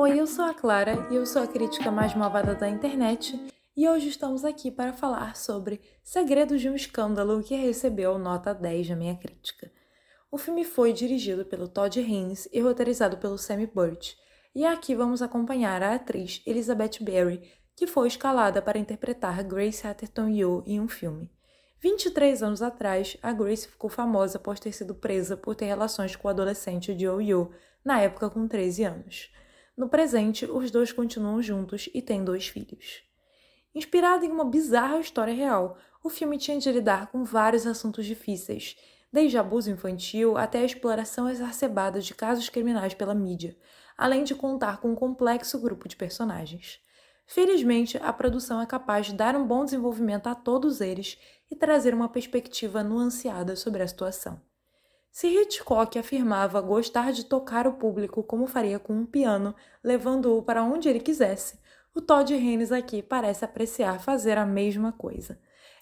Oi, eu sou a Clara e eu sou a crítica mais malvada da internet e hoje estamos aqui para falar sobre Segredos de um Escândalo que recebeu nota 10 na minha crítica. O filme foi dirigido pelo Todd Haynes e roteirizado pelo Sammy Burt, e aqui vamos acompanhar a atriz Elizabeth Berry, que foi escalada para interpretar Grace Atherton Yu em um filme. 23 anos atrás, a Grace ficou famosa após ter sido presa por ter relações com o adolescente Joe Yu, na época com 13 anos. No presente, os dois continuam juntos e têm dois filhos. Inspirado em uma bizarra história real, o filme tinha de lidar com vários assuntos difíceis, desde abuso infantil até a exploração exacerbada de casos criminais pela mídia, além de contar com um complexo grupo de personagens. Felizmente, a produção é capaz de dar um bom desenvolvimento a todos eles e trazer uma perspectiva nuanceada sobre a situação. Se Hitchcock afirmava gostar de tocar o público como faria com um piano, levando-o para onde ele quisesse, o Todd Haynes aqui parece apreciar fazer a mesma coisa.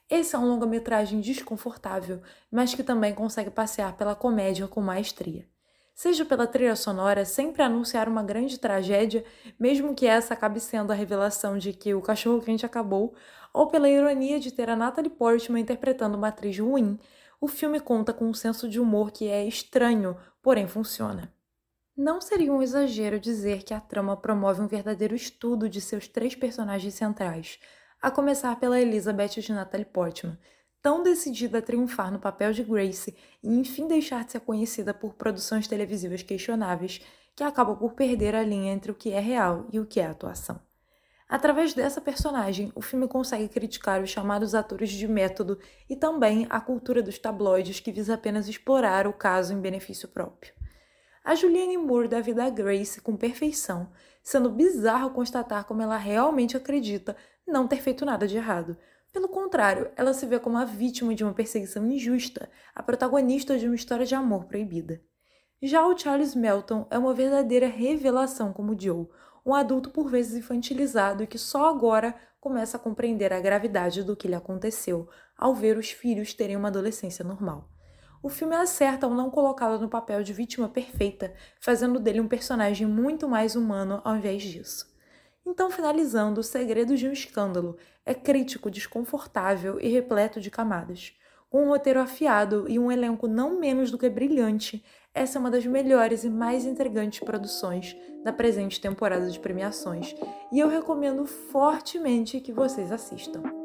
Esse é um longa-metragem desconfortável, mas que também consegue passear pela comédia com maestria. Seja pela trilha sonora, sempre anunciar uma grande tragédia, mesmo que essa acabe sendo a revelação de que o cachorro-quente acabou, ou pela ironia de ter a Natalie Portman interpretando uma atriz ruim, o filme conta com um senso de humor que é estranho, porém funciona. Não seria um exagero dizer que a trama promove um verdadeiro estudo de seus três personagens centrais, a começar pela Elizabeth de Natalie Portman, tão decidida a triunfar no papel de Grace e enfim deixar de ser conhecida por produções televisivas questionáveis, que acaba por perder a linha entre o que é real e o que é atuação. Através dessa personagem, o filme consegue criticar os chamados atores de método e também a cultura dos tabloides que visa apenas explorar o caso em benefício próprio. A Julianne Moore dá vida a Grace com perfeição, sendo bizarro constatar como ela realmente acredita não ter feito nada de errado. Pelo contrário, ela se vê como a vítima de uma perseguição injusta, a protagonista de uma história de amor proibida. Já o Charles Melton é uma verdadeira revelação como Joe, um adulto por vezes infantilizado que só agora começa a compreender a gravidade do que lhe aconteceu ao ver os filhos terem uma adolescência normal. O filme acerta ao não colocá-lo no papel de vítima perfeita, fazendo dele um personagem muito mais humano ao invés disso. Então, finalizando, O Segredo de um Escândalo é crítico, desconfortável e repleto de camadas. Com um roteiro afiado e um elenco não menos do que brilhante, essa é uma das melhores e mais intrigantes produções da presente temporada de premiações, e eu recomendo fortemente que vocês assistam.